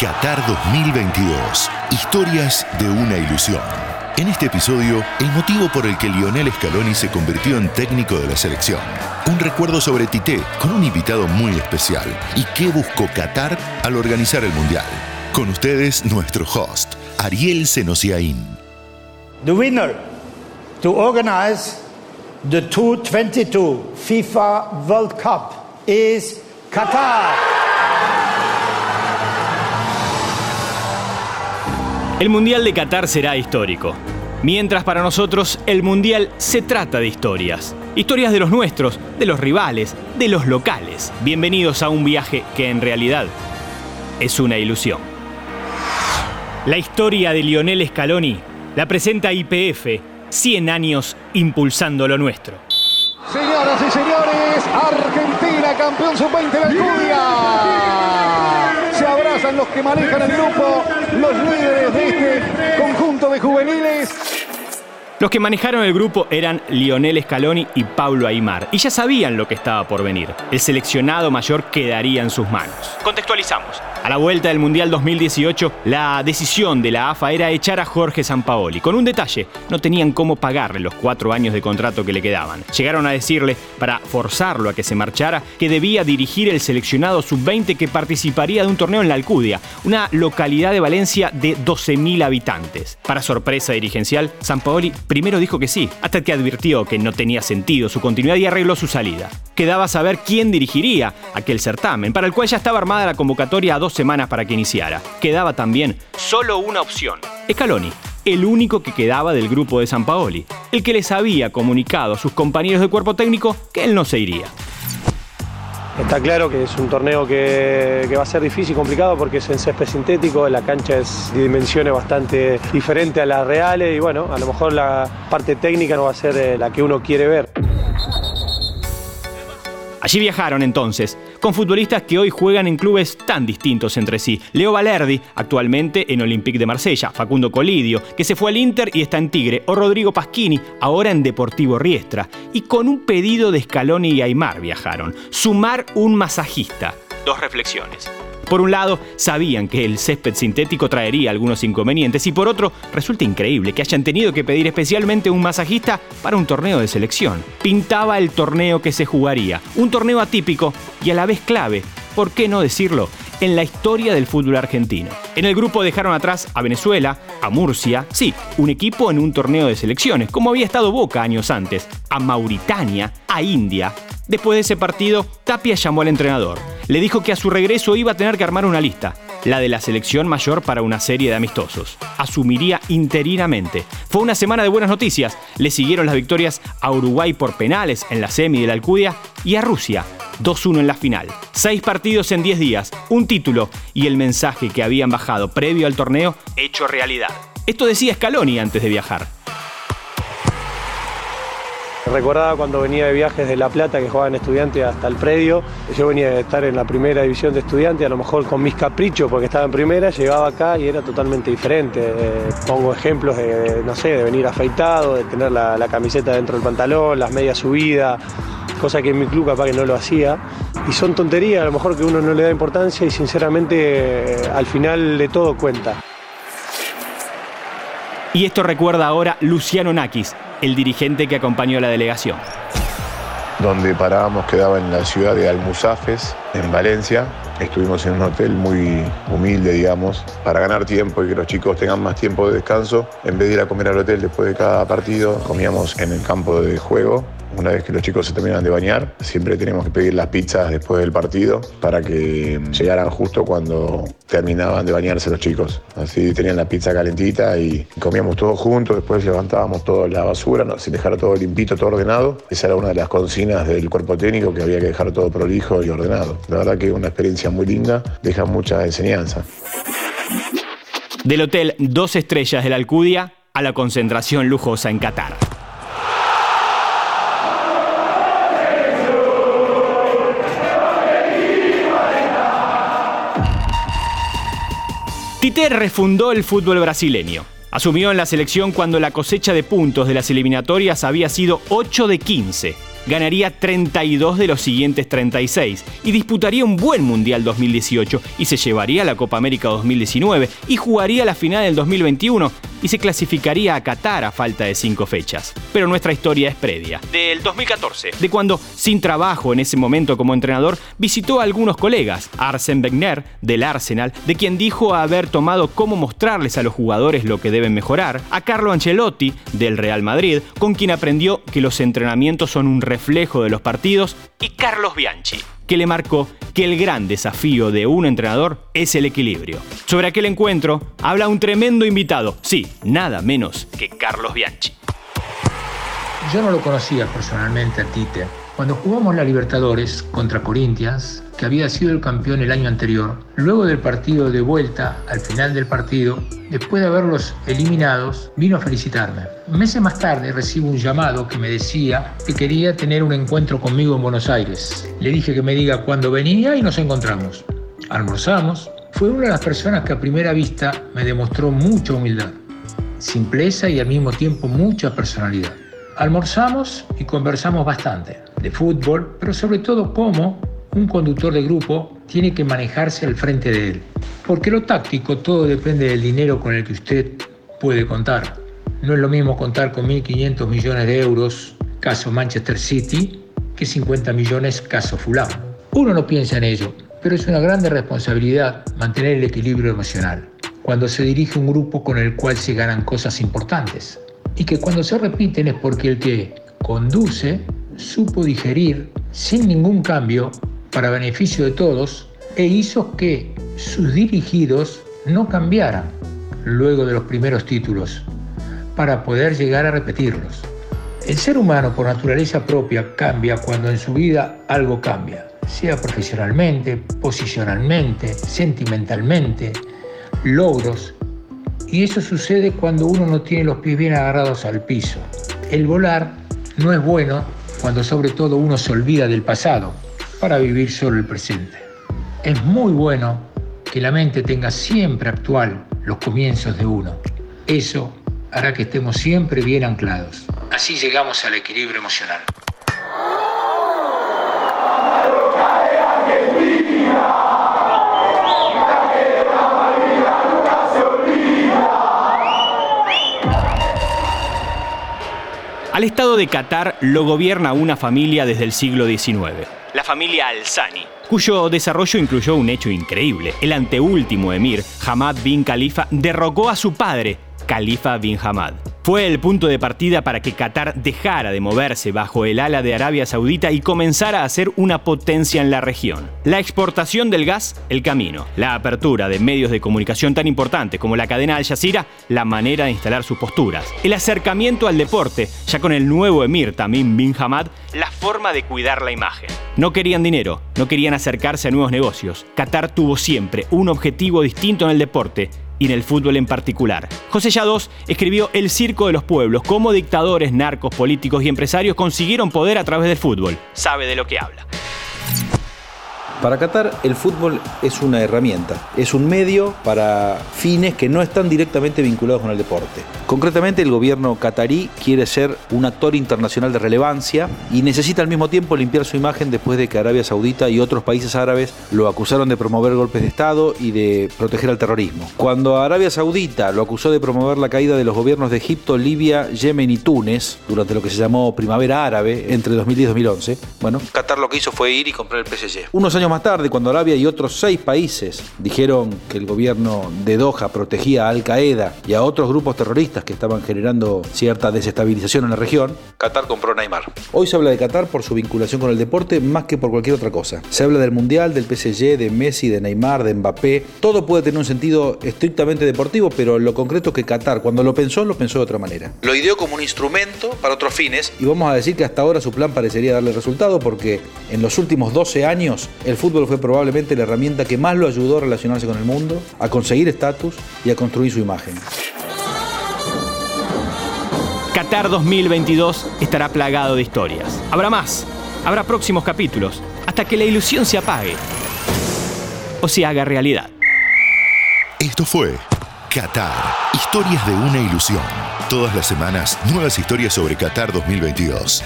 Qatar 2022. Historias de una ilusión. En este episodio, el motivo por el que Lionel Scaloni se convirtió en técnico de la selección. Un recuerdo sobre Tite con un invitado muy especial. ¿Y qué buscó Qatar al organizar el Mundial? Con ustedes, nuestro host, Ariel Senosiaín. The winner to organize the 2022 FIFA World Cup is Qatar. El Mundial de Qatar será histórico. Mientras para nosotros el Mundial se trata de historias. Historias de los nuestros, de los rivales, de los locales. Bienvenidos a un viaje que en realidad es una ilusión. La historia de Lionel Scaloni la presenta IPF, 100 años impulsando lo nuestro. Señoras y señores, Argentina, campeón sub-20 de Alcudia los que manejan el grupo, los líderes de este conjunto de juveniles. Los que manejaron el grupo eran Lionel Scaloni y Pablo Aymar, y ya sabían lo que estaba por venir. El seleccionado mayor quedaría en sus manos. Contextualizamos. A la vuelta del Mundial 2018, la decisión de la AFA era echar a Jorge Sampaoli. Con un detalle, no tenían cómo pagarle los cuatro años de contrato que le quedaban. Llegaron a decirle, para forzarlo a que se marchara, que debía dirigir el seleccionado sub-20 que participaría de un torneo en la Alcudia, una localidad de Valencia de 12.000 habitantes. Para sorpresa dirigencial, Sampaoli primero dijo que sí, hasta que advirtió que no tenía sentido su continuidad y arregló su salida. Quedaba saber quién dirigiría aquel certamen, para el cual ya estaba armada la convocatoria a dos semanas para que iniciara. Quedaba también solo una opción, Scaloni, el único que quedaba del grupo de San Paoli, el que les había comunicado a sus compañeros de cuerpo técnico que él no se iría. Está claro que es un torneo que, va a ser difícil y complicado porque es en césped sintético, la cancha es de dimensiones bastante diferentes a las reales y bueno, a lo mejor la parte técnica no va a ser eh, la que uno quiere ver. Allí viajaron entonces, con futbolistas que hoy juegan en clubes tan distintos entre sí. Leo Valerdi, actualmente en Olympique de Marsella, Facundo Colidio, que se fue al Inter y está en Tigre, o Rodrigo Pasquini, ahora en Deportivo Riestra. Y con un pedido de Scaloni y Aymar viajaron, sumar un masajista. Dos reflexiones. Por un lado, sabían que el césped sintético traería algunos inconvenientes y por otro, resulta increíble que hayan tenido que pedir especialmente un masajista para un torneo de selección. Pintaba el torneo que se jugaría, un torneo atípico y a la vez clave, ¿por qué no decirlo? en la historia del fútbol argentino. En el grupo dejaron atrás a Venezuela, a Murcia, sí, un equipo en un torneo de selecciones, como había estado Boca años antes, a Mauritania, a India. Después de ese partido, Tapia llamó al entrenador le dijo que a su regreso iba a tener que armar una lista, la de la selección mayor para una serie de amistosos. Asumiría interinamente. Fue una semana de buenas noticias. Le siguieron las victorias a Uruguay por penales en la semi de la Alcudia y a Rusia 2-1 en la final. Seis partidos en 10 días, un título y el mensaje que habían bajado previo al torneo hecho realidad. Esto decía Scaloni antes de viajar. Recordaba cuando venía de viajes de La Plata que jugaba en estudiante hasta el predio. Yo venía de estar en la primera división de estudiante, a lo mejor con mis caprichos porque estaba en primera, llegaba acá y era totalmente diferente. Eh, pongo ejemplos de, no sé, de venir afeitado, de tener la, camiseta dentro del pantalón, las medias subidas, cosa que en mi club capaz que no lo hacía. Y son tonterías, a lo mejor que uno no le da importancia y sinceramente eh, al final de todo cuenta. Y esto recuerda ahora Luciano Nakis, el dirigente que acompañó a la delegación. Donde parábamos quedaba en la ciudad de Almusafes, en Valencia. Estuvimos en un hotel muy humilde, digamos, para ganar tiempo y que los chicos tengan más tiempo de descanso. En vez de ir a comer al hotel después de cada partido, comíamos en el campo de juego una vez que los chicos se terminan de bañar, siempre tenemos que pedir las pizzas después del partido para que llegaran justo cuando terminaban de bañarse los chicos. Así tenían la pizza calentita y comíamos todos juntos, después levantábamos toda la basura, sin dejar todo limpito, todo ordenado. Esa era una de las consignas del cuerpo técnico, que había que dejar todo prolijo y ordenado. La verdad que es una experiencia muy linda, deja mucha enseñanza. Del hotel Dos Estrellas de la Alcudia a la concentración lujosa en Qatar. Tite refundó el fútbol brasileño. Asumió en la selección cuando la cosecha de puntos de las eliminatorias había sido 8 de 15. Ganaría 32 de los siguientes 36 y disputaría un buen Mundial 2018 y se llevaría la Copa América 2019 y jugaría la final del 2021 y se clasificaría a Qatar a falta de cinco fechas. Pero nuestra historia es previa, del 2014, de cuando, sin trabajo en ese momento como entrenador, visitó a algunos colegas, Arsène Wenger, del Arsenal, de quien dijo haber tomado cómo mostrarles a los jugadores lo que deben mejorar, a Carlo Ancelotti, del Real Madrid, con quien aprendió que los entrenamientos son un reflejo de los partidos, y Carlos Bianchi, que le marcó que el gran desafío de un entrenador es el equilibrio. Sobre aquel encuentro habla un tremendo invitado, sí, nada menos que Carlos Bianchi. Yo no lo conocía personalmente a Tite. Cuando jugamos la Libertadores contra Corinthians, que había sido el campeón el año anterior, luego del partido de vuelta, al final del partido, después de haberlos eliminados, vino a felicitarme. Meses más tarde recibo un llamado que me decía que quería tener un encuentro conmigo en Buenos Aires. Le dije que me diga cuándo venía y nos encontramos. Almorzamos. Fue una de las personas que a primera vista me demostró mucha humildad, simpleza y al mismo tiempo mucha personalidad. Almorzamos y conversamos bastante de fútbol, pero sobre todo cómo un conductor de grupo tiene que manejarse al frente de él. Porque lo táctico todo depende del dinero con el que usted puede contar. No es lo mismo contar con 1.500 millones de euros, caso Manchester City, que 50 millones, caso Fulham. Uno no piensa en ello, pero es una grande responsabilidad mantener el equilibrio emocional cuando se dirige un grupo con el cual se ganan cosas importantes. Y que cuando se repiten es porque el que conduce supo digerir sin ningún cambio para beneficio de todos e hizo que sus dirigidos no cambiaran luego de los primeros títulos para poder llegar a repetirlos. El ser humano por naturaleza propia cambia cuando en su vida algo cambia, sea profesionalmente, posicionalmente, sentimentalmente, logros. Y eso sucede cuando uno no tiene los pies bien agarrados al piso. El volar no es bueno cuando sobre todo uno se olvida del pasado para vivir solo el presente. Es muy bueno que la mente tenga siempre actual los comienzos de uno. Eso hará que estemos siempre bien anclados. Así llegamos al equilibrio emocional. Estado de Qatar lo gobierna una familia desde el siglo XIX, la familia Al-Sani, cuyo desarrollo incluyó un hecho increíble. El anteúltimo emir, Hamad bin Khalifa, derrocó a su padre, Khalifa bin Hamad. Fue el punto de partida para que Qatar dejara de moverse bajo el ala de Arabia Saudita y comenzara a ser una potencia en la región. La exportación del gas, el camino. La apertura de medios de comunicación tan importantes como la cadena Al Jazeera, la manera de instalar sus posturas. El acercamiento al deporte, ya con el nuevo emir Tamim bin Hamad, la forma de cuidar la imagen. No querían dinero, no querían acercarse a nuevos negocios. Qatar tuvo siempre un objetivo distinto en el deporte y en el fútbol en particular. José Yadós escribió El Circo de los Pueblos, cómo dictadores, narcos, políticos y empresarios consiguieron poder a través del fútbol. Sabe de lo que habla. Para Qatar el fútbol es una herramienta, es un medio para fines que no están directamente vinculados con el deporte. Concretamente el gobierno qatarí quiere ser un actor internacional de relevancia y necesita al mismo tiempo limpiar su imagen después de que Arabia Saudita y otros países árabes lo acusaron de promover golpes de Estado y de proteger al terrorismo. Cuando Arabia Saudita lo acusó de promover la caída de los gobiernos de Egipto, Libia, Yemen y Túnez durante lo que se llamó Primavera Árabe entre 2010 y 2011, bueno, Qatar lo que hizo fue ir y comprar el PSG. Unos años más tarde, cuando Arabia y otros seis países dijeron que el gobierno de Doha protegía a Al Qaeda y a otros grupos terroristas que estaban generando cierta desestabilización en la región, Qatar compró Neymar. Hoy se habla de Qatar por su vinculación con el deporte más que por cualquier otra cosa. Se habla del Mundial, del PSG, de Messi, de Neymar, de Mbappé. Todo puede tener un sentido estrictamente deportivo, pero lo concreto es que Qatar, cuando lo pensó, lo pensó de otra manera. Lo ideó como un instrumento para otros fines y vamos a decir que hasta ahora su plan parecería darle resultado porque en los últimos 12 años el fútbol fue probablemente la herramienta que más lo ayudó a relacionarse con el mundo, a conseguir estatus y a construir su imagen. Qatar 2022 estará plagado de historias. Habrá más, habrá próximos capítulos, hasta que la ilusión se apague o se haga realidad. Esto fue Qatar, historias de una ilusión. Todas las semanas, nuevas historias sobre Qatar 2022.